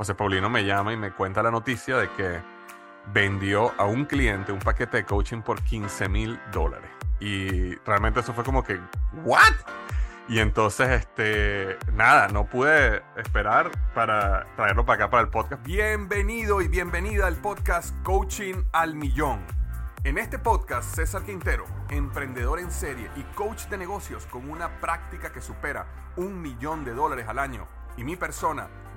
José Paulino me llama y me cuenta la noticia de que vendió a un cliente un paquete de coaching por 15 mil dólares. Y realmente eso fue como que, ¿what? Y entonces, este, nada, no pude esperar para traerlo para acá para el podcast. Bienvenido y bienvenida al podcast Coaching al Millón. En este podcast, César Quintero, emprendedor en serie y coach de negocios con una práctica que supera un millón de dólares al año, y mi persona,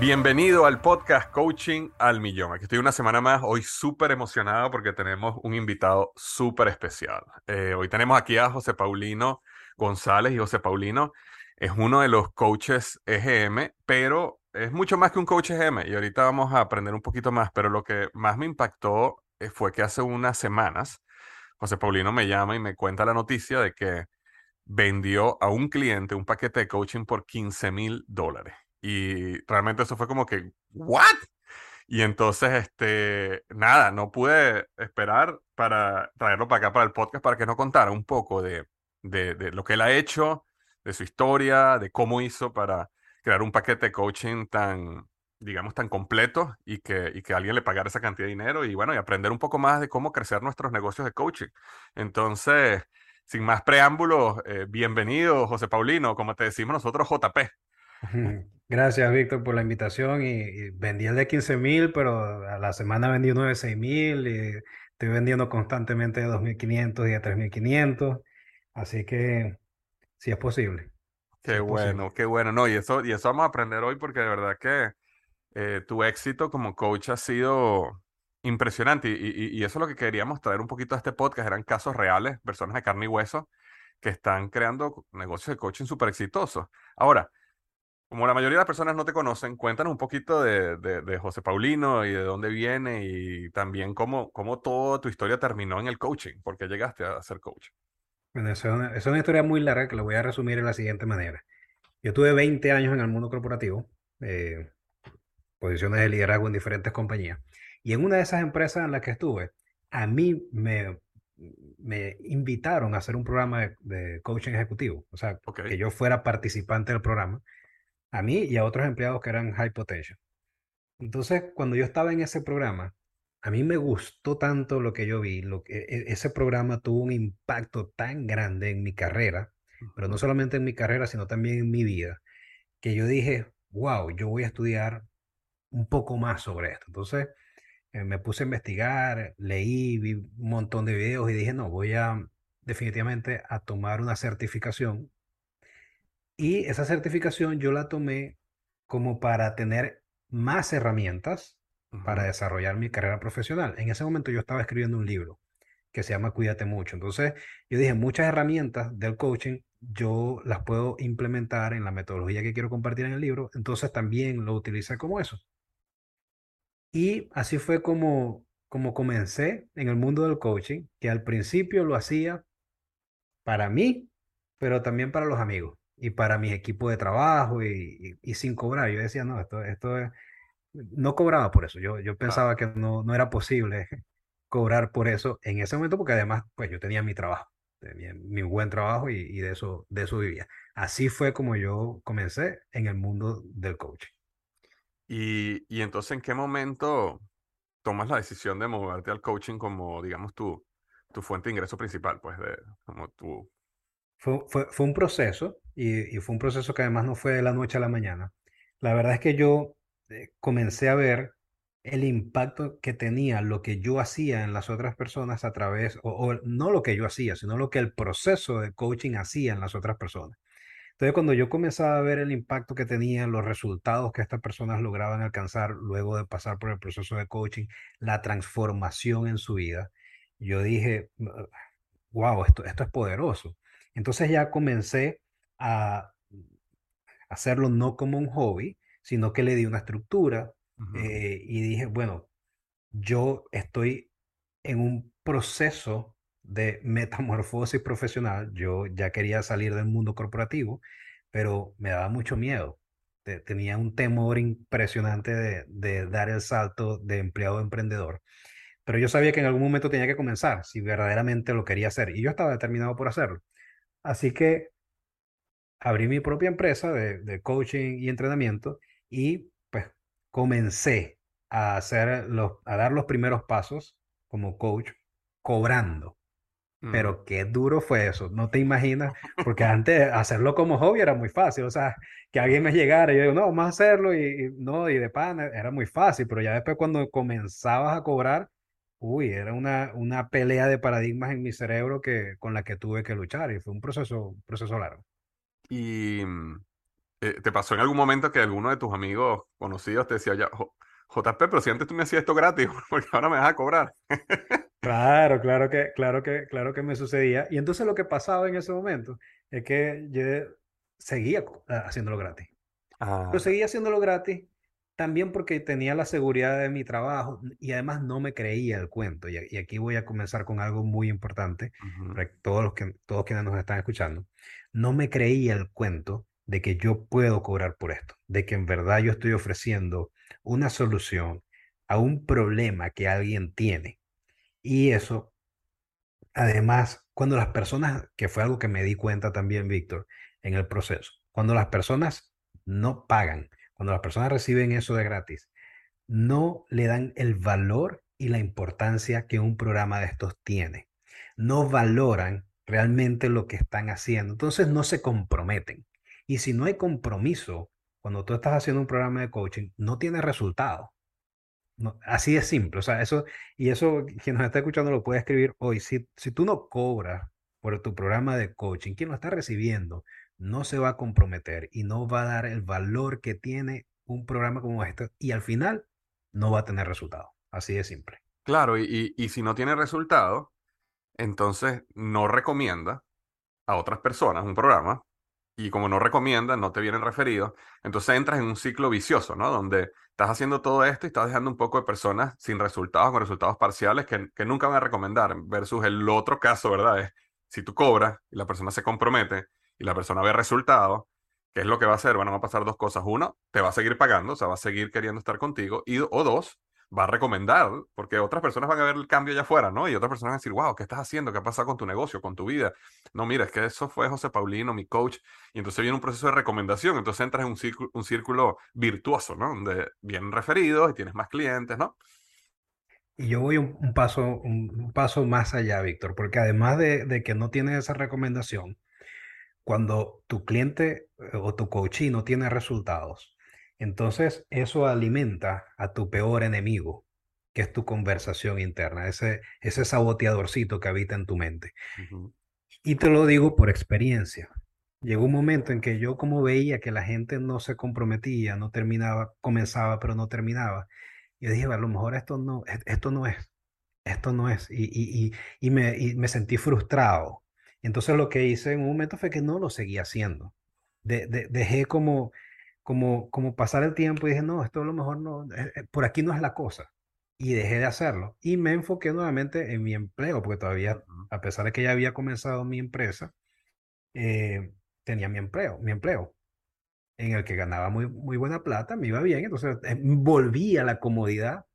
Bienvenido al podcast Coaching al Millón. Aquí estoy una semana más, hoy súper emocionado porque tenemos un invitado súper especial. Eh, hoy tenemos aquí a José Paulino González y José Paulino es uno de los coaches EGM, pero es mucho más que un coach EGM y ahorita vamos a aprender un poquito más, pero lo que más me impactó eh, fue que hace unas semanas José Paulino me llama y me cuenta la noticia de que vendió a un cliente un paquete de coaching por 15 mil dólares. Y realmente eso fue como que, ¿what? Y entonces, este, nada, no pude esperar para traerlo para acá para el podcast para que nos contara un poco de, de, lo que él ha hecho, de su historia, de cómo hizo para crear un paquete de coaching tan, digamos, tan completo y que, y que alguien le pagara esa cantidad de dinero y bueno, y aprender un poco más de cómo crecer nuestros negocios de coaching. Entonces, sin más preámbulos, eh, bienvenido, José Paulino, como te decimos nosotros, JP. Gracias, Víctor, por la invitación. Y, y vendí el de 15 mil, pero a la semana vendí uno de 6 mil y estoy vendiendo constantemente de 2.500 y de 3.500. Así que sí es posible. Qué es posible. bueno, qué bueno. No, y eso, y eso vamos a aprender hoy porque de verdad que eh, tu éxito como coach ha sido impresionante. Y, y- y eso es lo que queríamos traer un poquito a este podcast. Eran casos reales, personas de carne y hueso que están creando negocios de coaching súper exitosos. Ahora, como la mayoría de las personas no te conocen, cuéntanos un poquito de, de- de José Paulino y de dónde viene y también cómo, cómo toda tu historia terminó en el coaching, por qué llegaste a ser coach. Bueno, es una, es una historia muy larga que la voy a resumir de la siguiente manera. Yo tuve 20 años en el mundo corporativo, eh, posiciones de liderazgo en diferentes compañías. Y en una de esas empresas en las que estuve, a mí me, me invitaron a hacer un programa de, de coaching ejecutivo. O sea, Ok. que yo fuera participante del programa, a mí y a otros empleados que eran high potential. Entonces, cuando yo estaba en ese programa, a mí me gustó tanto lo que yo vi, lo que, e- ese programa tuvo un impacto tan grande en mi carrera, pero no solamente en mi carrera, sino también en mi vida, que yo dije, wow, yo voy a estudiar un poco más sobre esto. Entonces, eh, me puse a investigar, leí, vi un montón de videos y dije, no, voy a definitivamente a tomar una certificación. Y esa certificación yo la tomé como para tener más herramientas para desarrollar mi carrera profesional. En ese momento yo estaba escribiendo un libro que se llama Cuídate mucho. Entonces, yo dije, muchas herramientas del coaching yo las puedo implementar en la metodología que quiero compartir en el libro, entonces también lo utilicé como eso. Y así fue como, como comencé en el mundo del coaching, que al principio lo hacía para mí, pero también para los amigos y para mi equipo de trabajo y, y- y sin cobrar. Yo decía, no, esto, esto es... No cobraba por eso. Yo, yo pensaba que no, no era posible cobrar por eso en ese momento, porque además, pues yo tenía mi trabajo, tenía mi buen trabajo y, y de eso, de eso vivía. Así fue como yo comencé en el mundo del coaching. Y, y entonces, ¿en qué momento tomas la decisión de moverte al coaching como, digamos, tu, tu fuente de ingreso principal, pues, de, como tu, Fue, fue, fue un proceso y, fue un proceso que además no fue de la noche a la mañana. La verdad es que yo eh, comencé a ver el impacto que tenía lo que yo hacía en las otras personas a través, o, o no lo que yo hacía, sino lo que el proceso de coaching hacía en las otras personas. Entonces, cuando yo comenzaba a ver el impacto que tenían, los resultados que estas personas lograban alcanzar luego de pasar por el proceso de coaching, la transformación en su vida, yo dije, wow, esto, esto es poderoso. Entonces ya comencé a hacerlo no como un hobby, sino que le di una estructura eh, y dije, bueno, yo estoy en un proceso de metamorfosis profesional. Yo ya quería salir del mundo corporativo, pero me daba mucho miedo. Te- Tenía un temor impresionante de, de dar el salto de empleado a emprendedor. Pero yo sabía que en algún momento tenía que comenzar, si verdaderamente lo quería hacer. Y yo estaba determinado por hacerlo. Así que abrí mi propia empresa de, de coaching y entrenamiento y pues comencé a hacer los, a dar los primeros pasos como coach cobrando. Mm. Pero qué duro fue eso, no te imaginas, porque antes hacerlo como hobby era muy fácil, o sea, que alguien me llegara y yo digo, no, vamos a hacerlo y, y no, y de pan era muy fácil, pero ya después cuando comenzabas a cobrar, uy, era una, una pelea de paradigmas en mi cerebro que, con la que tuve que luchar y fue un proceso, un proceso largo. Y mm, eh, te pasó en algún momento que alguno de tus amigos conocidos te decía, ya, "Jo- JP, pero si antes tú me hacías esto gratis, porque ahora me vas a cobrar. Claro, claro que, claro que, claro que me sucedía. Y entonces lo que pasaba en ese momento es que yo seguía ah, haciéndolo gratis. Pero Ah, seguía haciéndolo gratis también porque tenía la seguridad de mi trabajo y además no me creía el cuento. Y, aquí voy a comenzar con algo muy importante para todos los que, todos quienes nos están escuchando. No me creía el cuento de que yo puedo cobrar por esto, de que en verdad yo estoy ofreciendo una solución a un problema que alguien tiene. Y eso Además, cuando las personas, que fue algo que me di cuenta también, Víctor, en el proceso, cuando las personas no pagan, cuando las personas reciben eso de gratis, no le dan el valor y la importancia que un programa de estos tiene. No valoran realmente lo que están haciendo. Entonces no se comprometen. Y si no hay compromiso, cuando tú estás haciendo un programa de coaching, no tiene resultado. Así de simple, o sea, eso, y eso quien nos está escuchando lo puede escribir hoy. Si, si tú no cobras por tu programa de coaching, quien lo está recibiendo no se va a comprometer y no va a dar el valor que tiene un programa como este y al final no va a tener resultado. Así de simple. Claro, y, y, si no tiene resultado, entonces no recomienda a otras personas un programa y como no recomiendan, no te vienen referidos, entonces entras en un ciclo vicioso, ¿no? Donde estás haciendo todo esto y estás dejando un poco de personas sin resultados, con resultados parciales que, que nunca van a recomendar, versus el otro caso, ¿verdad? Es si tú cobras y la persona se compromete y la persona ve resultados, ¿qué es lo que va a hacer? Bueno, van a pasar dos cosas. Uno, te va a seguir pagando, o sea, va a seguir queriendo estar contigo, y, o dos, va a recomendar, porque otras personas van a ver el cambio allá afuera, ¿no? Y otras personas van a decir, wow, ¿qué estás haciendo? ¿Qué ha pasado con tu negocio, con tu vida? No, mira, es que eso fue José Paulino, mi coach, y entonces viene un proceso de recomendación, entonces entras en un círculo, un círculo virtuoso, ¿no? Donde vienen referidos y tienes más clientes, ¿no? Y yo voy un, paso, un paso más allá, Víctor, porque además de, de que no tienes esa recomendación, cuando tu cliente eh, o tu coachee no tiene resultados, entonces eso alimenta a tu peor enemigo, que es tu conversación interna, ese, ese saboteadorcito que habita en tu mente. Y te lo digo por experiencia. Llegó un momento en que yo como veía que la gente no se comprometía, no terminaba, comenzaba pero no terminaba. Yo dije, a lo mejor esto no, e- esto no es, esto no es. Y, y, y, y me, y me sentí frustrado. Entonces lo que hice en un momento fue que no lo seguía haciendo. De- de- dejé como, como, como pasar el tiempo y dije, no, esto a lo mejor no, eh, eh, por aquí no es la cosa. Y dejé de hacerlo. Y me enfoqué nuevamente en mi empleo, porque todavía, a pesar de que ya había comenzado mi empresa, eh, tenía mi empleo, mi empleo, en el que ganaba muy, muy buena plata, me iba bien. Entonces eh, volví a la comodidad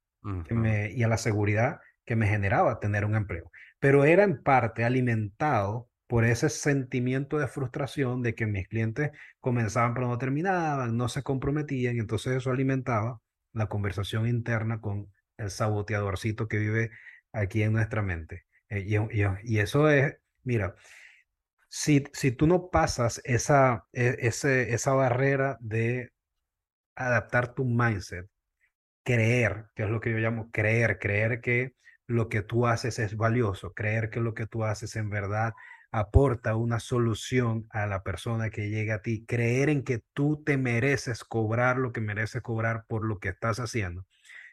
que ujú. me, y a la seguridad que me generaba tener un empleo. Pero era en parte alimentado por ese sentimiento de frustración de que mis clientes comenzaban pero no terminaban, no se comprometían, y entonces eso alimentaba la conversación interna con el saboteadorcito que vive aquí en nuestra mente. Eh, y, eso es, mira, si, si tú no pasas esa, e- ese, esa barrera de adaptar tu mindset, creer, que es lo que yo llamo creer, creer que lo que tú haces es valioso, creer que lo que tú haces en verdad aporta una solución a la persona que llega a ti, creer en que tú te mereces cobrar lo que mereces cobrar por lo que estás haciendo.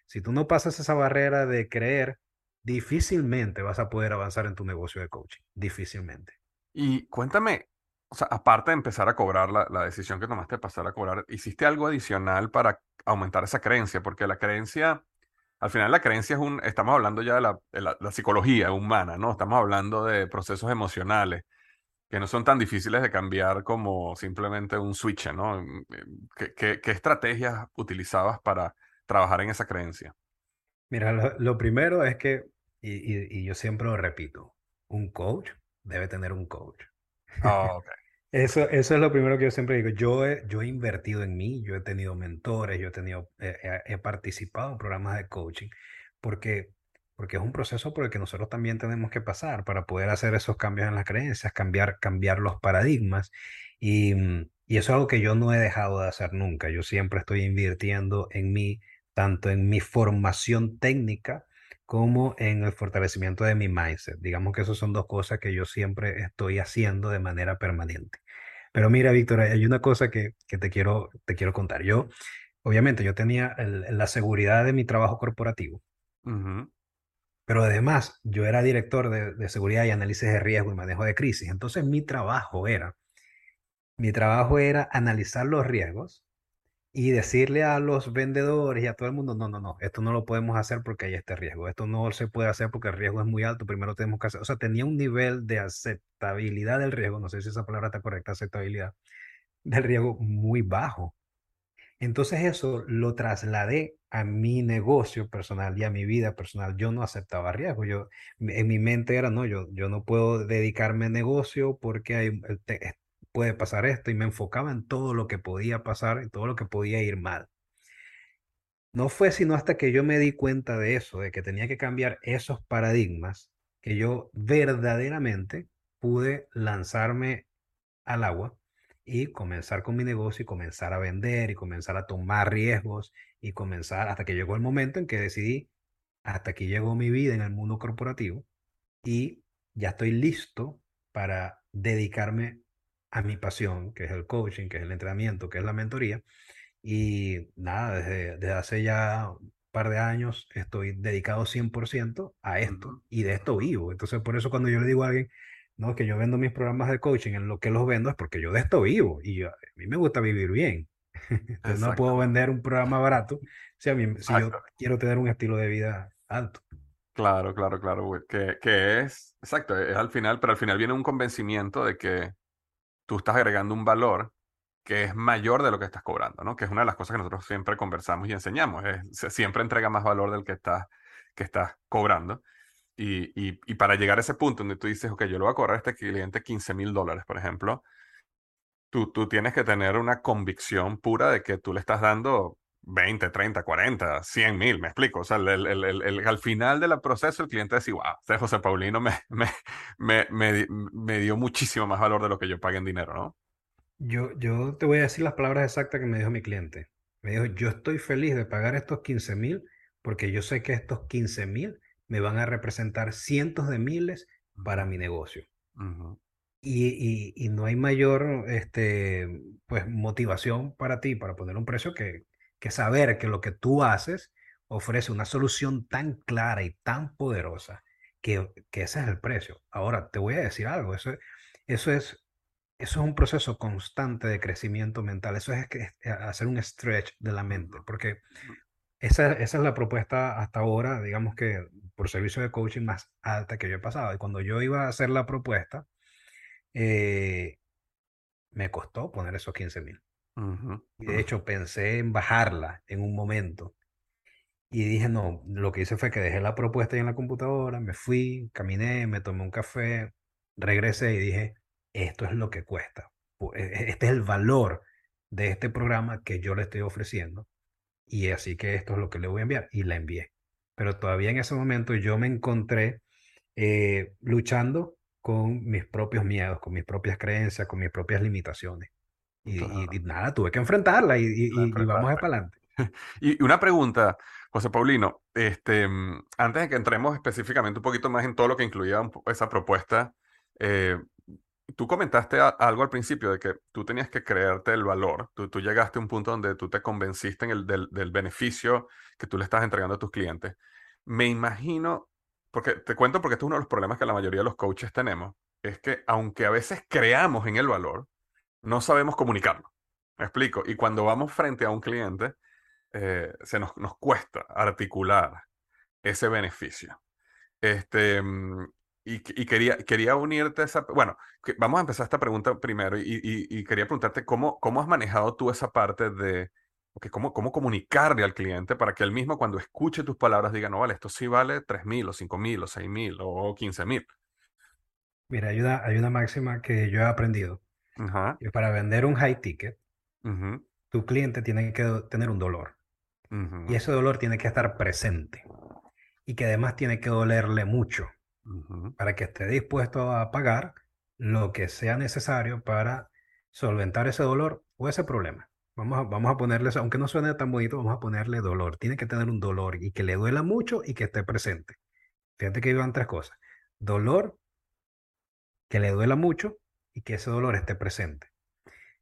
Si tú no pasas esa barrera de creer, difícilmente vas a poder avanzar en tu negocio de coaching, difícilmente. Y cuéntame, aparte de empezar a cobrar la, la decisión que tomaste de pasar a cobrar, ¿hiciste algo adicional para aumentar esa creencia? Porque la creencia, al final la creencia es un, estamos hablando ya de la, de la- la psicología humana, ¿no? Estamos hablando de procesos emocionales que no son tan difíciles de cambiar como simplemente un switch, ¿no? Mm, eh, ¿Qué, qué- qué estrategias utilizabas para trabajar en esa creencia? Mira, lo, lo primero es que, y, y- y yo siempre lo repito, un coach debe tener un coach. Ah, ok. Eso, eso es lo primero que yo siempre digo. Yo he, yo he invertido en mí, yo he tenido mentores, yo he tenido, eh, he, he participado en programas de coaching, porque, porque es un proceso por el que nosotros también tenemos que pasar para poder hacer esos cambios en las creencias, cambiar, cambiar los paradigmas. Y, mm, y eso es algo que yo no he dejado de hacer nunca. Yo siempre estoy invirtiendo en mí, tanto en mi formación técnica como en el fortalecimiento de mi mindset. Digamos que esas son dos cosas que yo siempre estoy haciendo de manera permanente. Pero mira, Víctor, hay una cosa que, que te quiero, te quiero contar. Yo, obviamente, yo tenía el- la seguridad de mi trabajo corporativo, pero además yo era director de, de seguridad y análisis de riesgo y manejo de crisis. Entonces mi trabajo era, mi trabajo era analizar los riesgos y decirle a los vendedores y a todo el mundo, no, no, no, esto no lo podemos hacer porque hay este riesgo, esto no se puede hacer porque el riesgo es muy alto, primero tenemos que hacer, o sea, tenía un nivel de aceptabilidad del riesgo, no sé si esa palabra está correcta, aceptabilidad del riesgo muy bajo. Entonces eso lo trasladé a mi negocio personal y a mi vida personal. Yo no aceptaba riesgo. Yo, en mi mente era, no, yo, yo no puedo dedicarme a negocio porque hay, eh, puede pasar esto y me enfocaba en todo lo que podía pasar y todo lo que podía ir mal. No fue sino hasta que yo me di cuenta de eso, de que tenía que cambiar esos paradigmas, que yo verdaderamente pude lanzarme al agua y comenzar con mi negocio y comenzar a vender y comenzar a tomar riesgos y comenzar hasta que llegó el momento en que decidí, hasta aquí llegó mi vida en el mundo corporativo y ya estoy listo para dedicarme a mi pasión, que es el coaching, que es el entrenamiento, que es la mentoría. Y nada, desde, desde hace ya un par de años estoy dedicado 100% a esto y de esto vivo. Entonces, por eso cuando yo le digo a alguien, no, que yo vendo mis programas de coaching, en lo que los vendo es porque yo de esto vivo y yo- a mí me gusta vivir bien. Entonces, no puedo vender un programa barato si, a mí, si yo quiero tener un estilo de vida alto. Claro, claro, claro, Que, que es, exacto, es al final, pero al final viene un convencimiento de que tú estás agregando un valor que es mayor de lo que estás cobrando, ¿no? Que es una de las cosas que nosotros siempre conversamos y enseñamos, es, siempre entrega más valor del que estás, que estás cobrando. Y, y, y para llegar a ese punto donde tú dices, ok, yo le voy a cobrar a este cliente 15 mil dólares, por ejemplo, tú, tú tienes que tener una convicción pura de que tú le estás dando 20, 30, 40, 100 mil, me explico. O sea, el, el- el- al final del proceso el cliente dice, wow, este José Paulino me, me, me, me, me dio muchísimo más valor de lo que yo pagué en dinero, ¿no? Yo, yo te voy a decir las palabras exactas que me dijo mi cliente. Me dijo, yo estoy feliz de pagar estos 15 mil porque yo sé que estos 15 mil me van a representar cientos de miles para mi negocio. Ujú, Y, y- y no hay mayor este, pues, motivación para ti, para poner un precio, que, que saber que lo que tú haces ofrece una solución tan clara y tan poderosa que, que ese es el precio. Ahora, te voy a decir algo, eso, eso es, eso es un proceso constante de crecimiento mental, eso es que- eh, hacer un stretch de la mente, porque esa, esa es la propuesta hasta ahora, digamos que por servicio de coaching más alta que yo he pasado. Y cuando yo iba a hacer la propuesta, eh, me costó poner esos 15 mil. Y de hecho pensé en bajarla en un momento. Y dije, no, lo que hice fue que dejé la propuesta ahí en la computadora, me fui, caminé, me tomé un café, regresé y dije, esto es lo que cuesta. E- Este es el valor de este programa que yo le estoy ofreciendo. Y así que esto es lo que le voy a enviar. Y la envié. Pero todavía en ese momento yo me encontré eh, luchando con mis propios miedos, con mis propias creencias, con mis propias limitaciones. Y, y- y nada, tuve que enfrentarla y, y- vamos para adelante. Y una pregunta, José Paulino, este, mm, antes de que entremos específicamente un poquito más en todo lo que incluía esa propuesta, eh, tú comentaste a- algo al principio de que tú tenías que creerte el valor. Tú, tú llegaste a un punto donde tú te convenciste en el, del, del beneficio que tú le estás entregando a tus clientes. Me imagino, porque te cuento porque este es uno de los problemas que la mayoría de los coaches tenemos, es que aunque a veces creamos en el valor, no sabemos comunicarlo. Me explico. Y cuando vamos frente a un cliente, eh, se nos, nos cuesta articular ese beneficio. Este, mm, y, y quería, quería unirte a esa... Bueno, vamos a empezar esta pregunta primero y, y- quería preguntarte cómo, cómo has manejado tú esa parte de... ok, cómo, cómo comunicarle al cliente para que él mismo cuando escuche tus palabras diga, no, vale, esto sí vale 3.000 o 5.000 o 6.000 o 15.000. Mira, hay una, hay una máxima que yo he aprendido. Ajá, que para vender un high ticket, tu cliente tiene que tener un dolor. Y ese dolor tiene que estar presente. Y que además tiene que dolerle mucho para que esté dispuesto a pagar lo que sea necesario para solventar ese dolor o ese problema. Vamos a, vamos a ponerle, aunque no suene tan bonito, vamos a ponerle dolor. Tiene que tener un dolor y que le duela mucho y que esté presente. Fíjate que iban tres cosas. Dolor, que le duela mucho y que ese dolor esté presente.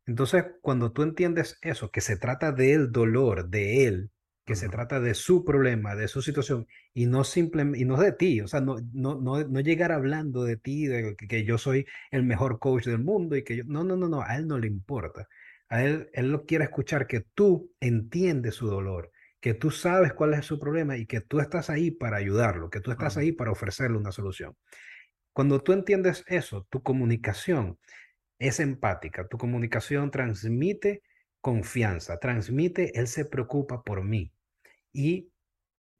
Entonces, cuando tú entiendes eso, que se trata del dolor de él, que se trata de su problema, de su situación, y no simplemente, y no de ti, o sea, no, no, no, no llegar hablando de ti, de que, yo soy el mejor coach del mundo y que yo, no, no, no, no, a él no le importa. A él, él lo quiere escuchar que tú entiendes su dolor, que tú sabes cuál es su problema y que tú estás ahí para ayudarlo, que tú estás ahí para ofrecerle una solución. Cuando tú entiendes eso, tu comunicación es empática, tu comunicación transmite confianza, transmite, él se preocupa por mí y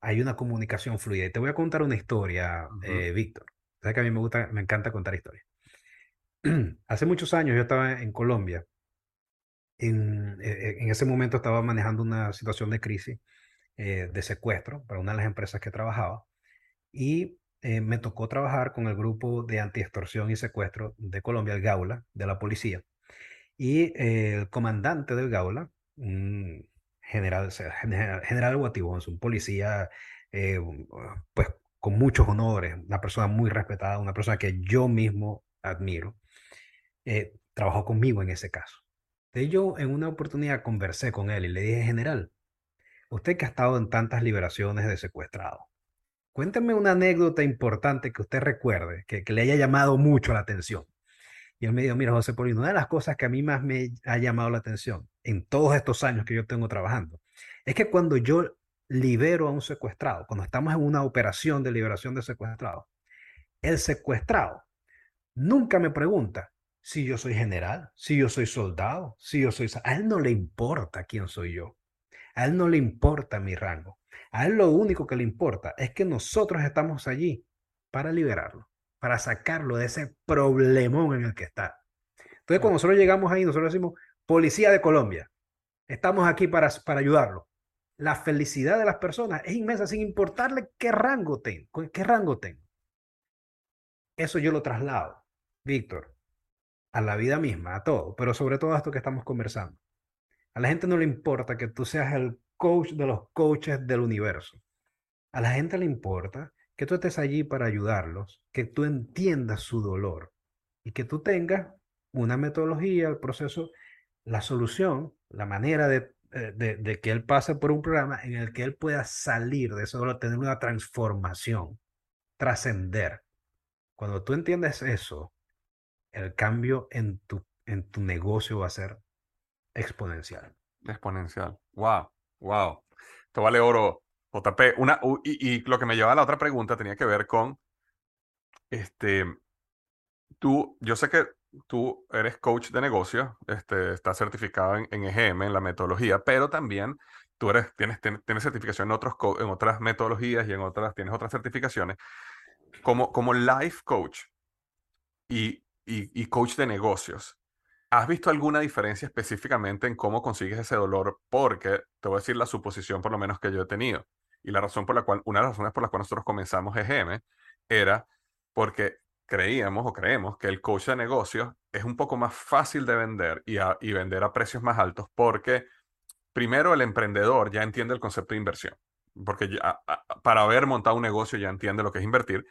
hay una comunicación fluida. Y te voy a contar una historia, Ujú. eh, Víctor. Sabes que a mí me gusta, me encanta contar historias. Hace muchos años yo estaba en Colombia. En, eh, en ese momento estaba manejando una situación de crisis, eh, de secuestro para una de las empresas que trabajaba. Y eh, me tocó trabajar con el grupo de antiextorsión y secuestro de Colombia, el Gaula, de la policía. Y eh, el comandante del Gaula, general, general, general un policía eh, un- pues con muchos honores, una persona muy respetada, una persona que yo mismo admiro, trabajó conmigo en ese caso. De yo en una oportunidad conversé con él y le dije, general, usted que ha estado en tantas liberaciones de secuestrados, cuénteme una anécdota importante que usted recuerde, que, le haya llamado mucho la atención. Y él me dijo, mira, José Paulino, una de las cosas que a mí más me ha llamado la atención en todos estos años que yo tengo trabajando, es que cuando yo libero a un secuestrado, cuando estamos en una operación de liberación de secuestrados, el secuestrado nunca me pregunta si yo soy general, si yo soy soldado, si yo soy... A él no le importa quién soy yo. A él no le importa mi rango. A él lo único que le importa es que nosotros estamos allí para liberarlo, para sacarlo de ese problemón en el que está. Entonces, cuando nosotros llegamos ahí, nosotros decimos, Policía de Colombia, estamos aquí para, para ayudarlo. La felicidad de las personas es inmensa sin importarle qué rango tengo, qué rango tengo. Eso yo lo traslado, Víctor, a la vida misma, a todo, pero sobre todo a esto que estamos conversando. A la gente no le importa que tú seas el coach de los coaches del universo. A la gente le importa que tú estés allí para ayudarlos, que tú entiendas su dolor y que tú tengas una metodología, el proceso, la solución, la manera de, eh, de, que él pase por un programa en el que él pueda salir de dolor, tener una transformación, trascender. Cuando tú entiendes eso, el cambio en tu, en tu negocio va a ser exponencial. Exponencial. Wow, wow. Esto vale oro. JP, una, y, lo que me lleva a la otra pregunta tenía que ver con, este, tú, yo sé que tú eres coach de negocios, este, estás certificado en, en EGM, en la metodología, pero también tú eres, tienes, tienes, certificación en, otros, en otras metodologías y en otras, tienes otras certificaciones. Como, como life coach y, y, y coach de negocios, ¿Has visto alguna diferencia específicamente en cómo consigues ese dolor? Porque te voy a decir la suposición por lo menos que yo he tenido. Y la razón por la cual, una de las razones por las cuales nosotros comenzamos EGM era porque creíamos o creemos que el coach de negocios es un poco más fácil de vender y, y vender a precios más altos porque primero el emprendedor ya entiende el concepto de inversión, porque ya, para haber montado un negocio ya entiende lo que es invertir.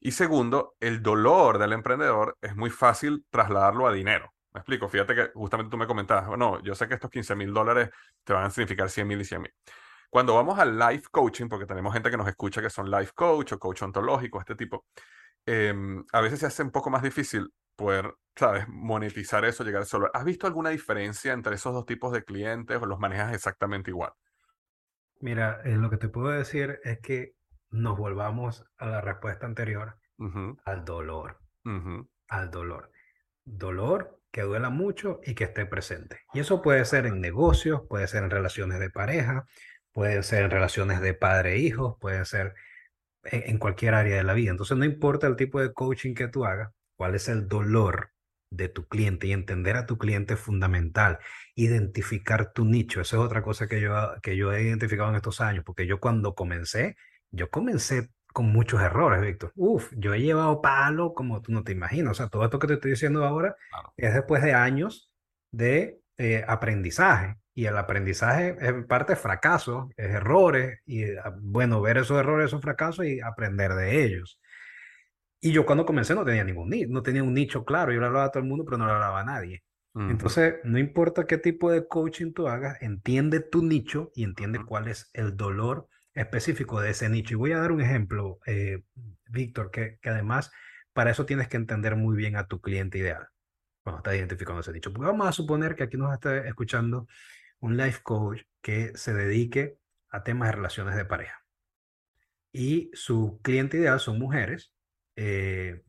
Y segundo, el dolor del emprendedor es muy fácil trasladarlo a dinero. Me explico, fíjate que justamente tú me comentabas, bueno, yo sé que estos 15 mil dólares te van a significar 100 mil y 100 mil. Cuando vamos al life coaching, porque tenemos gente que nos escucha que son life coach o coach ontológico, este tipo, Em, a veces se hace un poco más difícil poder, ¿sabes?, monetizar eso, llegar al solo. ¿Has visto alguna diferencia entre esos dos tipos de clientes o los manejas exactamente igual? Mira, eh, lo que te puedo decir es que nos volvamos a la respuesta anterior, al dolor, al dolor. Dolor que duela mucho y que esté presente. Y eso puede ser en negocios, puede ser en relaciones de pareja, puede ser en relaciones de padre e puede ser en cualquier área de la vida. Entonces, no importa el tipo de coaching que tú hagas, cuál es el dolor de tu cliente y entender a tu cliente es fundamental. Identificar tu nicho, eso es otra cosa que yo, que yo he identificado en estos años, porque yo cuando comencé, yo comencé con muchos errores, Víctor. Uf, yo he llevado palo como tú no te imaginas. O sea, todo esto que te estoy diciendo ahora es después de años de eh, aprendizaje. Y el aprendizaje es parte fracasos, es errores, y ah, bueno, ver esos errores, esos fracasos y aprender de ellos. Y yo cuando comencé no tenía ningún nicho, no tenía un nicho claro, yo le hablaba a todo el mundo, pero no le hablaba a nadie. Entonces, no importa qué tipo de coaching tú hagas, entiende tu nicho y entiende cuál es el dolor específico de ese nicho. Y voy a dar un ejemplo, eh, Víctor, que, que además para eso tienes que entender muy bien a tu cliente ideal cuando estás identificando ese nicho. Pues vamos a suponer que aquí nos está escuchando un life coach que se dedique a temas de relaciones de pareja. Y su cliente ideal son mujeres, eh,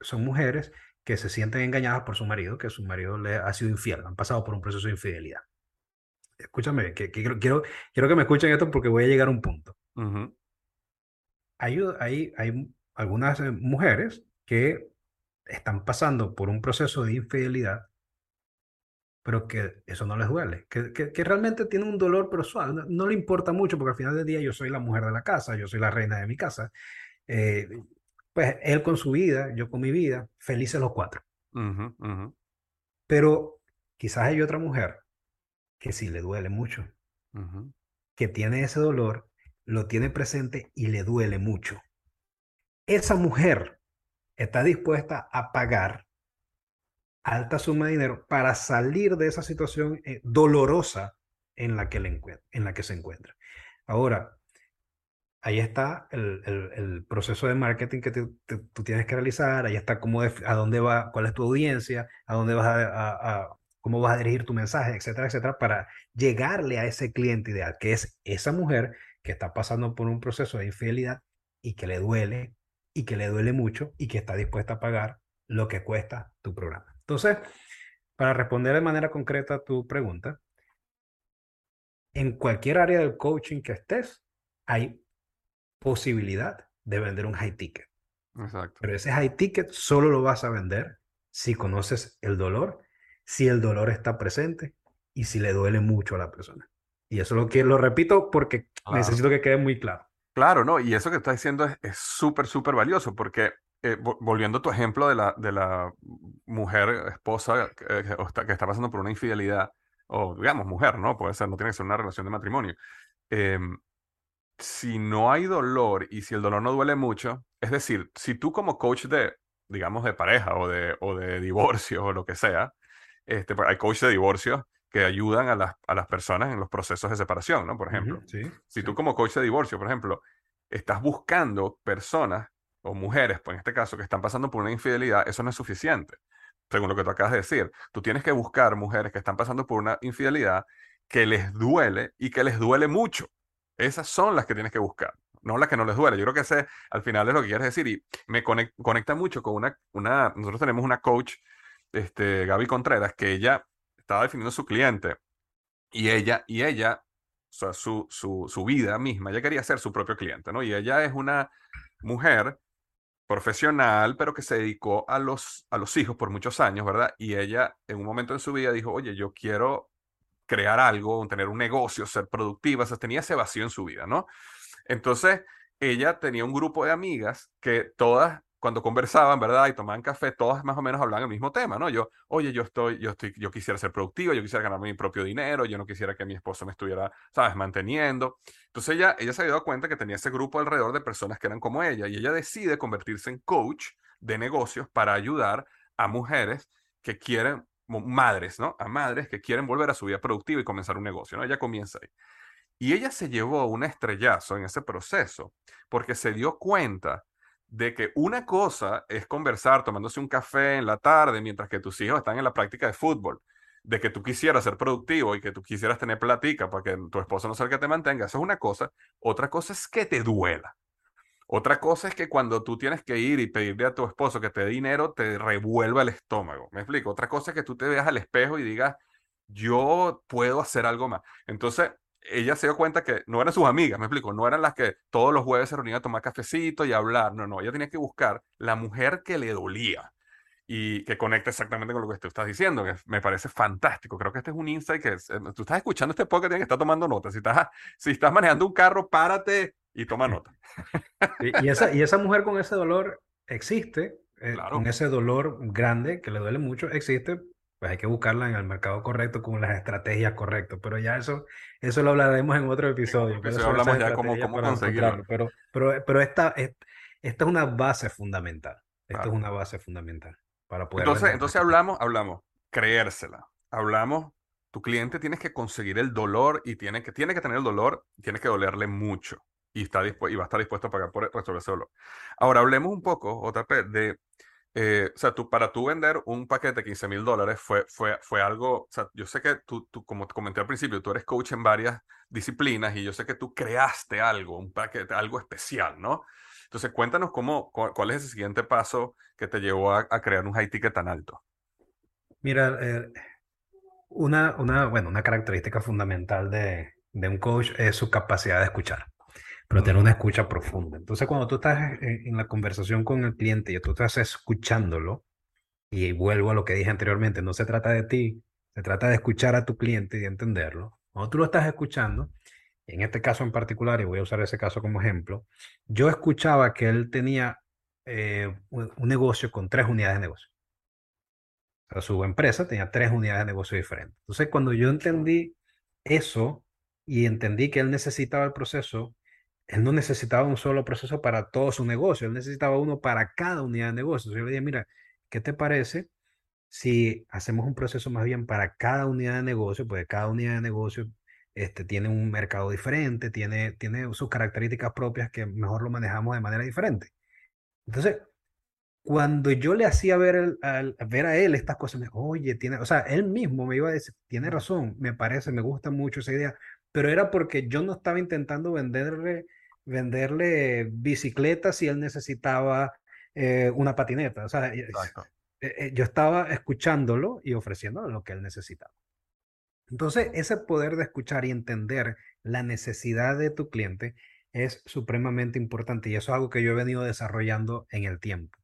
son mujeres que se sienten engañadas por su marido, que su marido le ha sido infiel, han pasado por un proceso de infidelidad. Escúchame, que, quiero, quiero, que me escuchen esto porque voy a llegar a un punto. hay, hay, hay algunas eh, mujeres que están pasando por un proceso de infidelidad pero que eso no les duele, que, que, realmente tiene un dolor, pero suave, no, le importa mucho, porque al final del día yo soy la mujer de la casa, yo soy la reina de mi casa. Eh, pues él con su vida, yo con mi vida, felices los cuatro. Pero quizás hay otra mujer que sí le duele mucho, que tiene ese dolor, lo tiene presente y le duele mucho. Esa mujer está dispuesta a pagar alta suma de dinero para salir de esa situación eh, dolorosa en la, que le en la que se encuentra. Ahora, ahí está el, el, proceso de marketing que tú tienes que realizar, ahí está cómo a dónde va, cuál es tu audiencia, a dónde vas a, cómo vas a dirigir tu mensaje, etcétera, etcétera, para llegarle a ese cliente ideal, que es esa mujer que está pasando por un proceso de infidelidad y que le duele y que le duele mucho y que está dispuesta a pagar lo que cuesta tu programa. Entonces, para responder de manera concreta a tu pregunta, en cualquier área del coaching que estés, hay posibilidad de vender un high ticket. Exacto. Pero ese high ticket solo lo vas a vender si conoces el dolor, si el dolor está presente y si le duele mucho a la persona. Y eso lo, que, lo repito porque necesito que quede muy claro. Claro, ¿no? Y eso que estás diciendo es súper, súper valioso porque eh, volviendo a tu ejemplo de la, de la mujer, esposa que, que, está pasando por una infidelidad, o digamos mujer, ¿no? Puede ser, no tiene que ser una relación de matrimonio. Em, si no hay dolor y si el dolor no duele mucho, es decir, si tú como coach de, digamos, de pareja o de, o de divorcio o lo que sea, este, pues, hay coach de divorcio que ayudan a las, a las personas en los procesos de separación, ¿no? Por ejemplo, si tú como coach de divorcio, por ejemplo, estás buscando personas o mujeres, pues en este caso, que están pasando por una infidelidad, eso no es suficiente, según lo que tú acabas de decir. Tú tienes que buscar mujeres que están pasando por una infidelidad que les duele y que les duele mucho. Esas son las que tienes que buscar, no las que no les duele. Yo creo que ese al final es lo que quieres decir y me conecta, mucho con una, una, nosotros tenemos una coach, este, Gaby Contreras, que ella estaba definiendo su cliente y ella, y ella, o sea, su, su, su vida misma, ella quería ser su propio cliente, ¿no? Y ella es una mujer profesional, pero que se dedicó a los, a los hijos por muchos años, ¿verdad? Y ella en un momento en su vida dijo, oye, yo quiero crear algo, tener un negocio, ser productiva, o sea, tenía ese vacío en su vida, ¿no? Entonces, ella tenía un grupo de amigas que todas cuando conversaban, ¿verdad? Y tomaban café, todas más o menos hablaban el mismo tema, ¿no? Yo, oye, yo estoy, yo estoy, yo quisiera ser productivo, yo quisiera ganar mi propio dinero, yo no quisiera que mi esposo me estuviera, ¿sabes?, manteniendo. Entonces ella, ella se había dado cuenta que tenía ese grupo alrededor de personas que eran como ella y ella decide convertirse en coach de negocios para ayudar a mujeres que quieren, madres, ¿no? A madres que quieren volver a su vida productiva y comenzar un negocio, ¿no? Ella comienza ahí. Y ella se llevó un estrellazo en ese proceso porque se dio cuenta de que una cosa es conversar tomándose un café en la tarde mientras que tus hijos están en la práctica de fútbol, de que tú quisieras ser productivo y que tú quisieras tener platica para que tu esposo no sea el que te mantenga, eso es una cosa. Otra cosa es que te duela. Otra cosa es que cuando tú tienes que ir y pedirle a tu esposo que te dé dinero, te revuelva el estómago. ¿Me explico? Otra cosa es que tú te veas al espejo y digas, yo puedo hacer algo más. Entonces, ella se dio cuenta que no eran sus amigas, me explico, no eran las que todos los jueves se reunían a tomar cafecito y hablar, no, no, ella tenía que buscar la mujer que le dolía y que conecta exactamente con lo que tú estás diciendo, que me parece fantástico. Creo que este es un insight que eh, tú estás escuchando este podcast, tienes que estar tomando nota. Si estás, si estás manejando un carro, párate y toma nota. Y, esa, y esa mujer con ese dolor existe, eh, con ese dolor grande que le duele mucho, existe pues hay que buscarla en el mercado correcto con las estrategias correctas. Pero ya eso, eso lo hablaremos en otro episodio. Pero hablamos ya cómo, cómo conseguirlo. Pero, pero, pero esta, esta es una base fundamental. Esta es una base fundamental para poder. Entonces, entonces hablamos, hablamos, creérsela. Hablamos, tu cliente tienes que conseguir el dolor y tiene que, tiene que tener el dolor, tiene que dolerle mucho y, está y va a estar dispuesto a pagar por resolver ese dolor. Ahora hablemos un poco, JP, de eh, o sea, tú, para tú vender un paquete de 15 mil dólares fue, fue, fue algo, o sea, yo sé que tú, tú, como te comenté al principio, tú eres coach en varias disciplinas y yo sé que tú creaste algo, un paquete, algo especial, ¿no? Entonces, cuéntanos cómo, cuál es el siguiente paso que te llevó a, crear un high ticket tan alto. Mira, eh, una, una, bueno, una característica fundamental de, de un coach es su capacidad de escuchar pero tener una escucha profunda. Entonces, cuando tú estás en, la conversación con el cliente y tú estás escuchándolo, y vuelvo a lo que dije anteriormente, no se trata de ti, se trata de escuchar a tu cliente y de entenderlo. Cuando tú lo estás escuchando, en este caso en particular, y voy a usar ese caso como ejemplo, yo escuchaba que él tenía eh, un, negocio con tres unidades de negocio. O sea, su empresa tenía tres unidades de negocio diferentes. Entonces, cuando yo entendí eso y entendí que él necesitaba el proceso él no necesitaba un solo proceso para todo su negocio, él necesitaba uno para cada unidad de negocio. Yo le dije, mira, ¿qué te parece si hacemos un proceso más bien para cada unidad de negocio? Porque cada unidad de negocio este, tiene un mercado diferente, tiene, tiene sus características propias que mejor lo manejamos de manera diferente. Entonces, cuando yo le hacía ver, ver a él estas cosas, oye, tiene, o sea, él mismo me iba a decir, tiene razón, me parece, me gusta mucho esa idea, pero era porque yo no estaba intentando venderle, venderle bicicletas si él necesitaba eh, una patineta. O sea, eh, eh, yo estaba escuchándolo y ofreciéndole lo que él necesitaba. Entonces, ese poder de escuchar y entender la necesidad de tu cliente es supremamente importante y eso es algo que yo he venido desarrollando en el tiempo.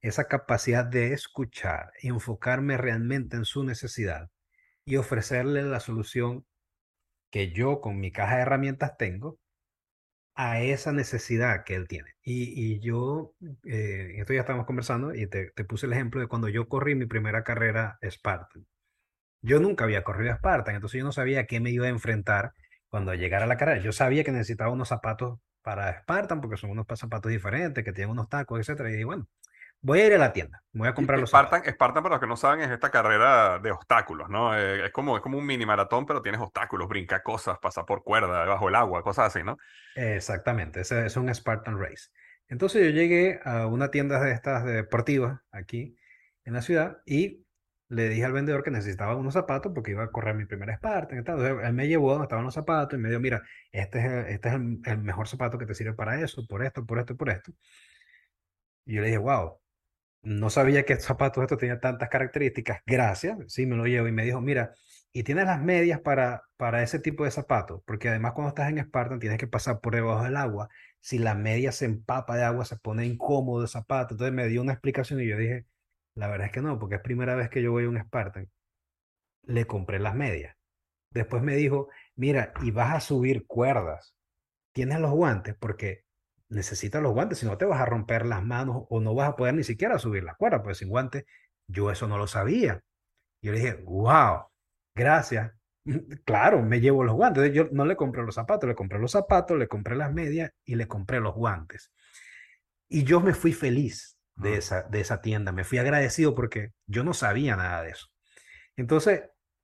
Esa capacidad de escuchar y enfocarme realmente en su necesidad y ofrecerle la solución que yo con mi caja de herramientas tengo a esa necesidad que él tiene. Y, yo, eh, esto ya estamos conversando y te, puse el ejemplo de cuando yo corrí mi primera carrera Spartan. Yo nunca había corrido Spartan, entonces yo no sabía a qué me iba a enfrentar cuando llegara a la carrera. Yo sabía que necesitaba unos zapatos para Spartan porque son unos zapatos diferentes, que tienen unos tacos, etcétera. Y dije, bueno, voy a ir a la tienda, voy a comprar los Spartan, Spartan, para los que no saben, es esta carrera de obstáculos, ¿no? Eh, es, como, es como un mini maratón, pero tienes obstáculos, brinca cosas, pasa por cuerda, debajo del agua, cosas así, ¿no? Exactamente, ese es un Spartan Race. Entonces yo llegué a una tienda de estas deportivas aquí en la ciudad y le dije al vendedor que necesitaba unos zapatos porque iba a correr mi primera Spartan. Entonces él me llevó donde estaban los zapatos y me dijo, mira, este es, este es el, el mejor zapato que te sirve para eso, por esto, por esto y por esto. Y yo le dije, wow, no sabía que estos zapatos estos tenían tantas características. Gracias, sí, me lo llevo y me dijo, mira, y tienes las medias para, para ese tipo de zapatos, porque además cuando estás en Spartan tienes que pasar por debajo del agua. Si la media se empapa de agua, se pone incómodo el zapato. Entonces me dio una explicación y yo dije, la verdad es que no, porque es primera vez que yo voy a un Spartan. Le compré las medias. Después me dijo, mira, y vas a subir cuerdas. ¿Tienes los guantes? Porque necesitas los guantes, si no te vas a romper las manos o no vas a poder ni siquiera subir la cuerda, pues sin guantes, yo eso no lo sabía. Yo le dije, wow, gracias. Claro, me llevo los guantes. Yo no le compré los zapatos, le compré los zapatos, le compré las medias y le compré los guantes. Y yo me fui feliz de esa, de esa tienda, me fui agradecido porque yo no sabía nada de eso. Entonces,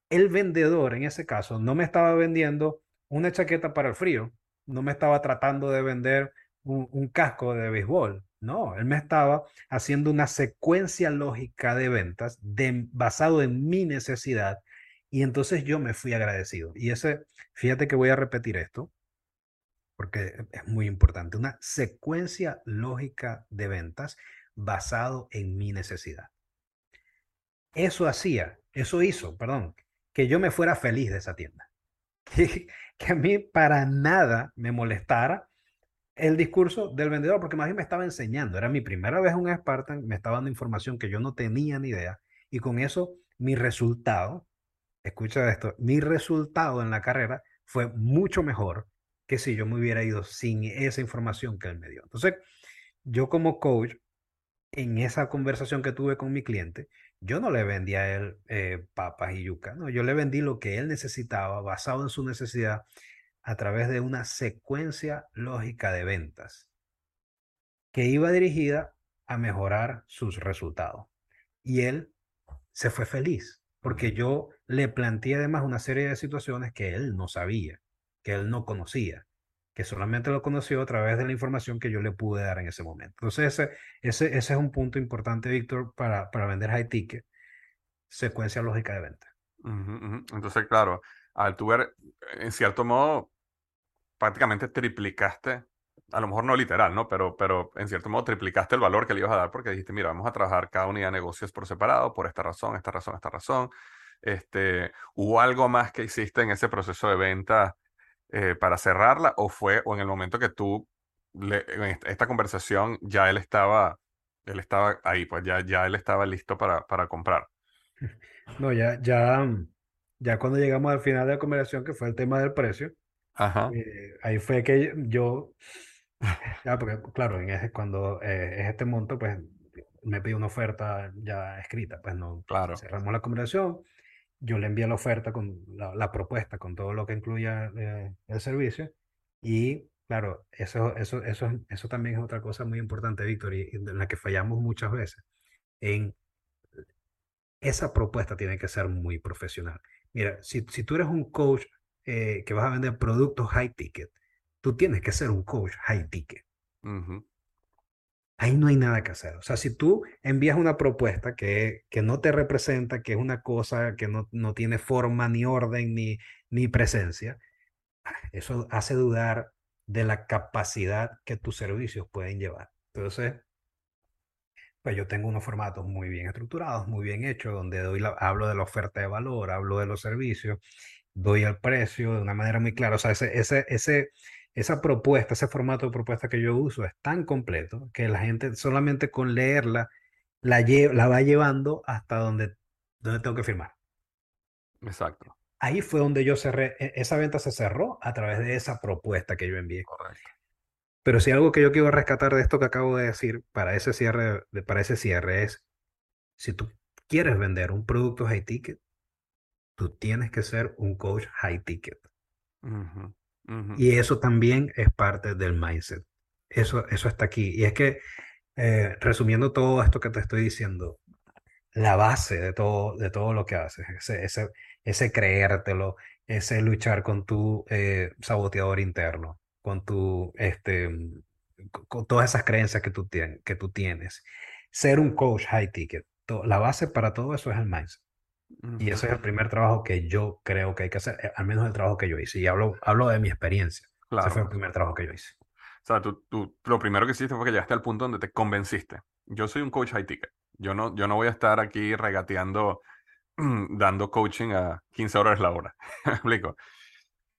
el vendedor en ese caso no me estaba vendiendo una chaqueta para el frío, no me estaba tratando de vender un, casco de béisbol, no, él me estaba haciendo una secuencia lógica de ventas basado en mi necesidad y entonces yo me fui agradecido. Y ese, fíjate que voy a repetir esto, porque es muy importante, una secuencia lógica de ventas basado en mi necesidad. Eso hacía, eso hizo, perdón, que yo me fuera feliz de esa tienda. Que a mí para nada me molestara el discurso del vendedor, porque más bien me estaba enseñando. Era mi primera vez un Spartan, me estaba dando información que yo no tenía ni idea. Y con eso, mi resultado, escucha esto, mi resultado en la carrera fue mucho mejor que si yo me hubiera ido sin esa información que él me dio. Entonces, yo como coach, en esa conversación que tuve con mi cliente, yo no le vendí a él eh, papas y yuca, no, yo le vendí lo que él necesitaba basado en su necesidad a través de una secuencia lógica de ventas que iba dirigida a mejorar sus resultados. Y él se fue feliz porque yo le planteé además una serie de situaciones que él no sabía que él no conocía, que solamente lo conoció a través de la información que yo le pude dar en ese momento. Entonces, ese, ese, ese es un punto importante, Víctor, para, para vender high ticket, secuencia lógica de venta. Entonces, claro, al tu ver, en cierto modo, prácticamente triplicaste, a lo mejor no literal, ¿no? Pero, pero en cierto modo triplicaste el valor que le ibas a dar porque dijiste, mira, vamos a trabajar cada unidad de negocios por separado, por esta razón, esta razón, esta razón. Este, ¿Hubo algo más que hiciste en ese proceso de venta eh, para cerrarla o fue, o en el momento que tú, en esta, conversación, ya él estaba, él estaba ahí, pues ya, ya él estaba listo para, para comprar? No, ya, ya, ya cuando llegamos al final de la conversación, que fue el tema del precio, Ajá. Eh, ahí fue que yo, ya, porque claro, en ese, cuando eh, es este monto, pues me pidió una oferta ya escrita, pues no, claro. cerramos la conversación, yo le envié la oferta con la, propuesta, con todo lo que incluya eh, el servicio. Y claro, eso, eso, eso, eso también es otra cosa muy importante, Víctor, y, en la que fallamos muchas veces. En esa propuesta tiene que ser muy profesional. Mira, si, si tú eres un coach eh, que vas a vender productos high ticket, tú tienes que ser un coach high ticket. Ahí no hay nada que hacer. O sea, si tú envías una propuesta que, que no te representa, que es una cosa que no, no tiene forma, ni orden, ni, ni presencia, eso hace dudar de la capacidad que tus servicios pueden llevar. Entonces, pues yo tengo unos formatos muy bien estructurados, muy bien hechos, donde doy hablo de la oferta de valor, hablo de los servicios, doy el precio de una manera muy clara. O sea, ese, ese, ese, esa propuesta, ese formato de propuesta que yo uso es tan completo que la gente solamente con leerla la, la va llevando hasta donde, donde tengo que firmar. Exacto. Ahí fue donde yo cerré, e, esa venta se cerró a través de esa propuesta que yo envié. Correcto. Pero si algo que yo quiero rescatar de esto que acabo de decir para ese cierre, para ese cierre es, si tú quieres vender un producto high ticket, tú tienes que ser un coach high ticket. Y eso también es parte del mindset. Eso, eso está aquí. Y es que, eh, resumiendo todo esto que te estoy diciendo, la base de todo, de todo lo que haces, ese, ese, ese creértelo, ese luchar con tu eh, saboteador interno, con tu, este, con todas esas creencias que tú, tienes, que tú tienes. Ser un coach high ticket. La base para todo eso es el mindset. Y ese es el primer trabajo que yo creo que hay que hacer, eh, al menos el trabajo que yo hice. Y hablo, hablo de mi experiencia. Ese fue el primer trabajo que yo hice. O sea, tú, tú, lo primero que hiciste fue que llegaste al punto donde te convenciste. Yo soy un coach high ticket. Yo no, yo no voy a estar aquí regateando, dando coaching a 15 horas la hora. ¿Me explico?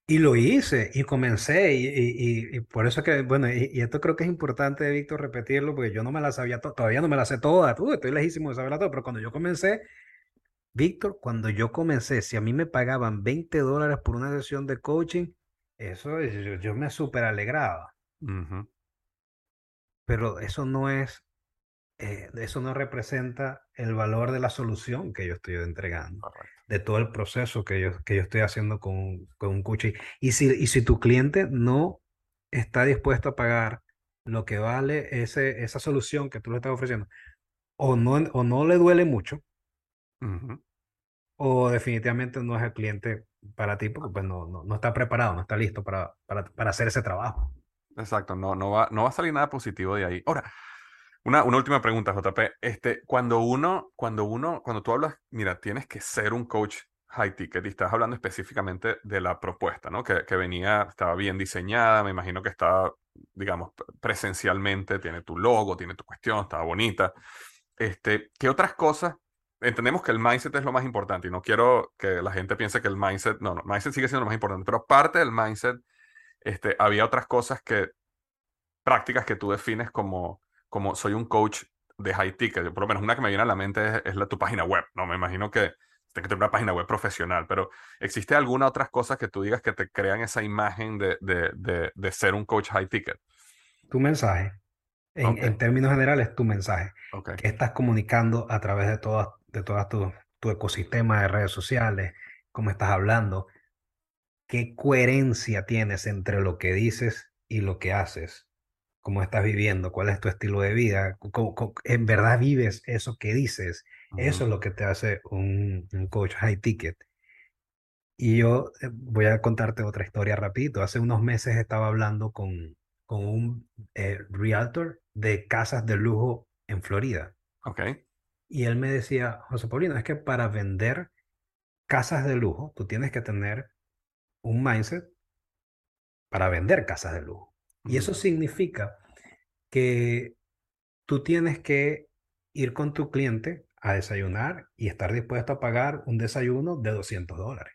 Y lo hice y comencé y, y, y, por eso que, bueno, y, esto creo que es importante, Víctor, repetirlo, porque yo no me la sabía, todavía no me la sé toda, tú, estoy lejísimo de saberla toda, pero cuando yo comencé, Víctor, cuando yo comencé, si a mí me pagaban 20 dólares por una sesión de coaching, eso yo, me súper alegraba. pero eso no es, eh, eso no representa el valor de la solución que yo estoy entregando, de todo el proceso que yo, que yo estoy haciendo con, con un coaching. Y si, y si tu cliente no está dispuesto a pagar lo que vale ese, esa solución que tú le estás ofreciendo, o no, o no le duele mucho, o definitivamente no es el cliente para ti porque pues, no, no, no está preparado, no está listo para, para, para, hacer ese trabajo. Exacto, no, no, va, no va a salir nada positivo de ahí. Ahora, una, una última pregunta, JP. Este, cuando uno, cuando uno, cuando tú hablas, mira, tienes que ser un coach high ticket y estás hablando específicamente de la propuesta, ¿no? Que, que venía, estaba bien diseñada, me imagino que estaba, digamos, presencialmente, tiene tu logo, tiene tu cuestión, estaba bonita. Este, ¿qué otras cosas? Entendemos que el mindset es lo más importante y no quiero que la gente piense que el mindset, no, no, mindset sigue siendo lo más importante, pero aparte del mindset, este, había otras cosas que, prácticas que tú defines como, como soy un coach de high ticket. Por lo menos una que me viene a la mente es, la, tu página web, ¿no? Me imagino que tienes que tener una página web profesional, pero ¿existe alguna otra cosa que tú digas que te crean esa imagen de, de, de, de ser un coach high ticket? Tu mensaje. En, en términos generales, tu mensaje. Okay. Que estás comunicando a través de todas de todo tu, tu ecosistema de redes sociales, cómo estás hablando, qué coherencia tienes entre lo que dices y lo que haces, cómo estás viviendo, cuál es tu estilo de vida, en verdad vives eso que dices. Eso es lo que te hace un, un, coach high ticket. Y yo eh, voy a contarte otra historia rapidito. Hace unos meses estaba hablando con, con un eh, realtor de casas de lujo en Florida. Okay. Y él me decía, José Paulino, es que para vender casas de lujo, tú tienes que tener un mindset para vender casas de lujo. Y eso significa que tú tienes que ir con tu cliente a desayunar y estar dispuesto a pagar un desayuno de 200 dólares.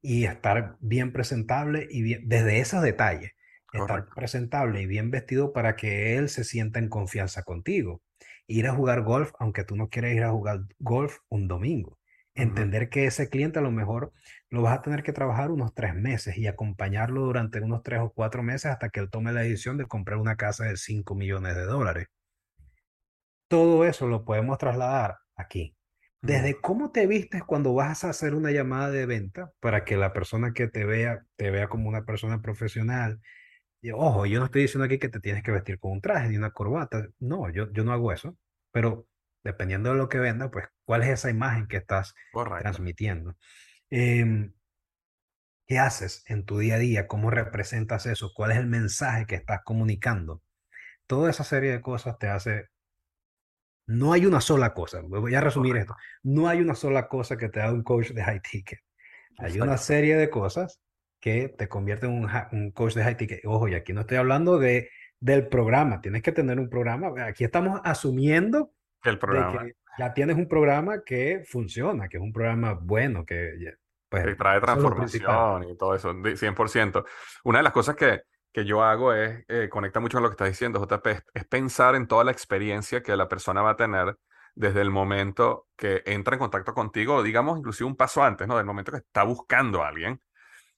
Y estar bien presentable y bien, desde esos detalles, estar presentable y bien vestido para que él se sienta en confianza contigo ir a jugar golf, aunque tú no quieras ir a jugar golf un domingo. Entender que ese cliente a lo mejor lo vas a tener que trabajar unos tres meses y acompañarlo durante unos tres o cuatro meses hasta que él tome la decisión de comprar una casa de 5 millones de dólares. Todo eso lo podemos trasladar aquí. Desde cómo te vistes cuando vas a hacer una llamada de venta para que la persona que te vea te vea como una persona profesional, ojo, yo no estoy diciendo aquí que te tienes que vestir con un traje ni una corbata. No, yo, yo no hago eso. Pero dependiendo de lo que venda, pues, ¿cuál es esa imagen que estás transmitiendo? Em, ¿Qué haces en tu día a día? ¿Cómo representas eso? ¿Cuál es el mensaje que estás comunicando? Toda esa serie de cosas te hace... No hay una sola cosa, voy a resumir esto. No hay una sola cosa que te haga un coach de high ticket. Hay una serie de cosas que te convierte en un, coach de high ticket. Ojo, y aquí no estoy hablando de, del programa, tienes que tener un programa. Aquí estamos asumiendo el programa. que ya tienes un programa que funciona, que es un programa bueno, que, pues, trae transformación y todo eso, 100%. Una de las cosas que, que yo hago es, eh, conecta mucho con lo que estás diciendo, JP, es, pensar en toda la experiencia que la persona va a tener desde el momento que entra en contacto contigo, digamos inclusive un paso antes, ¿no? Del momento que está buscando a alguien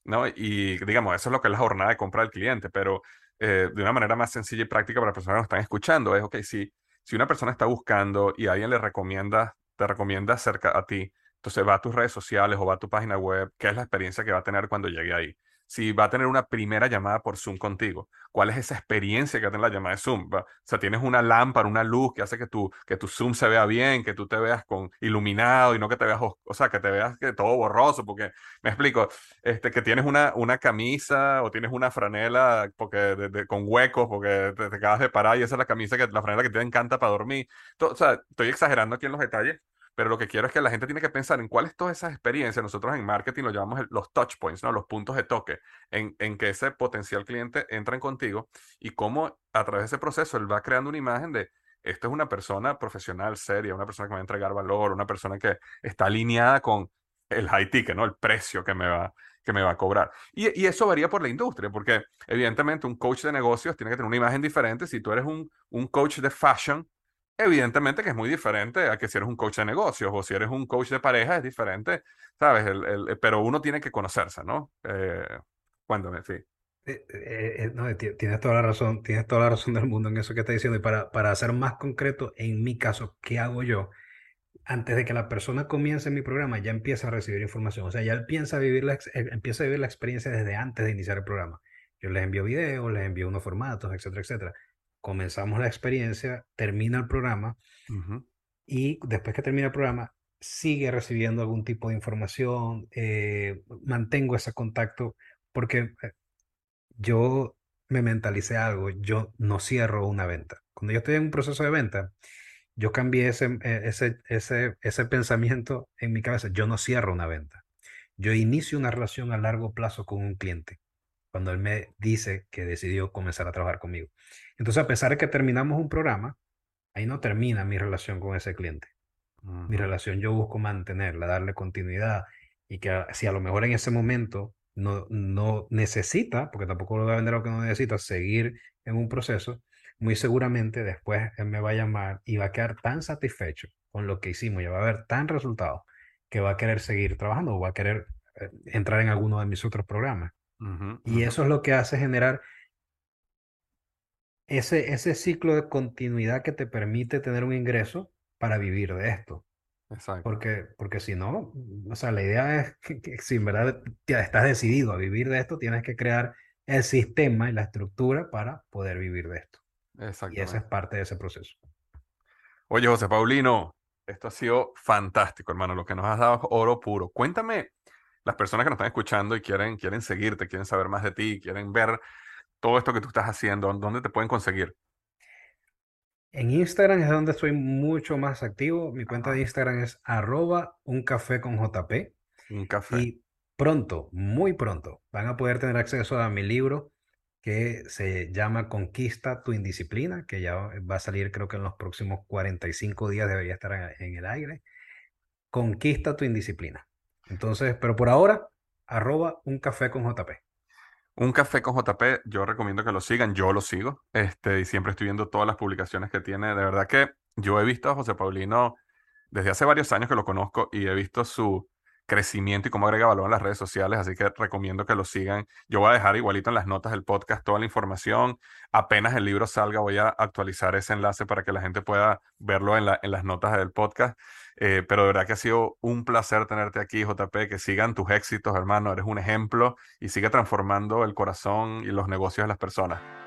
¿no? Y digamos, eso es lo que es la jornada de compra del cliente, pero eh, de una manera más sencilla y práctica para las personas que nos están escuchando, es, ok, si, si una persona está buscando y alguien le recomienda, te recomienda cerca a ti, entonces va a tus redes sociales o va a tu página web, ¿qué es la experiencia que va a tener cuando llegue ahí? Si va a tener una primera llamada por Zoom contigo. ¿Cuál es esa experiencia que va a tener la llamada de Zoom? O sea, tienes una lámpara, una luz que hace que tu, que tu Zoom se vea bien, que tú te veas con iluminado y no que te veas, o sea, que te veas que todo borroso, porque me explico, este, que tienes una, una camisa o tienes una franela porque con huecos porque te, acabas de parar y esa es la camisa que la franela que te encanta para dormir. o sea, estoy exagerando aquí en los detalles, pero lo que quiero es que la gente tiene que pensar en cuáles todas esas experiencias, nosotros en marketing lo llamamos los touch points, ¿no? los puntos de toque, en, en que ese potencial cliente entra en contigo y cómo a través de ese proceso él va creando una imagen de, esto es una persona profesional, seria, una persona que me va a entregar valor, una persona que está alineada con el high ticket, ¿no? El precio que me va, que me va a cobrar. Y, y, eso varía por la industria, porque evidentemente un coach de negocios tiene que tener una imagen diferente. Si tú eres un, un coach de fashion, Evidentemente que es muy diferente a que si eres un coach de negocios o si eres un coach de pareja es diferente, ¿sabes? El, el, pero uno tiene que conocerse, ¿no? Eh, cuéntame, sí. Eh, eh, eh, no, tienes toda la razón, tienes toda la razón del mundo en eso que estás diciendo. Y para, para ser más concreto, en mi caso, ¿qué hago yo? Antes de que la persona comience mi programa, ya empieza a recibir información. O sea, ya él piensa vivir la, empieza a vivir la experiencia desde antes de iniciar el programa. Yo les envío videos, les envío unos formatos, etcétera, etcétera. Comenzamos la experiencia, termina el programa y después que termina el programa, sigue recibiendo algún tipo de información, mantengo ese contacto porque yo me mentalicé algo, yo no cierro una venta. Cuando yo estoy en un proceso de venta, yo cambié ese, eh, ese, ese, ese pensamiento en mi cabeza, yo no cierro una venta. Yo inicio una relación a largo plazo con un cliente cuando él me dice que decidió comenzar a trabajar conmigo. Entonces, a pesar de que terminamos un programa, ahí no termina mi relación con ese cliente. Mi relación yo busco mantenerla, darle continuidad y que si a lo mejor en ese momento no, no necesita, porque tampoco lo va a vender lo que no necesita, seguir en un proceso, muy seguramente después él me va a llamar y va a quedar tan satisfecho con lo que hicimos, ya va a haber tan resultado que va a querer seguir trabajando o va a querer eh, entrar en alguno de mis otros programas. y eso es lo que hace generar ese, ese ciclo de continuidad que te permite tener un ingreso para vivir de esto. Exacto. Porque, porque si no, o sea, la idea es que, si en verdad estás decidido a vivir de esto, tienes que crear el sistema y la estructura para poder vivir de esto. Y esa es parte de ese proceso. Oye, José Paulino, esto ha sido fantástico, hermano. Lo que nos has dado es oro puro. Cuéntame, las personas que nos están escuchando y quieren, quieren seguirte, quieren saber más de ti, quieren ver todo esto que tú estás haciendo, ¿dónde te pueden conseguir? En Instagram es donde estoy mucho más activo. Mi cuenta de Instagram es arroba un café con JP. Un café. Y pronto, muy pronto, van a poder tener acceso a mi libro que se llama Conquista tu indisciplina, que ya va a salir creo que en los próximos 45 días debería estar en el aire. Conquista tu indisciplina. Entonces, pero por ahora, arroba un café con JP. Un café con JP, yo recomiendo que lo sigan, yo lo sigo, este, y siempre estoy viendo todas las publicaciones que tiene. De verdad que yo he visto a José Paulino desde hace varios años que lo conozco y he visto su crecimiento y cómo agrega valor en las redes sociales, así que recomiendo que lo sigan. Yo voy a dejar igualito en las notas del podcast toda la información. Apenas el libro salga, voy a actualizar ese enlace para que la gente pueda verlo en, la, en las notas del podcast. Eh, pero de verdad que ha sido un placer tenerte aquí, JP, que sigan tus éxitos, hermano, eres un ejemplo y sigue transformando el corazón y los negocios de las personas.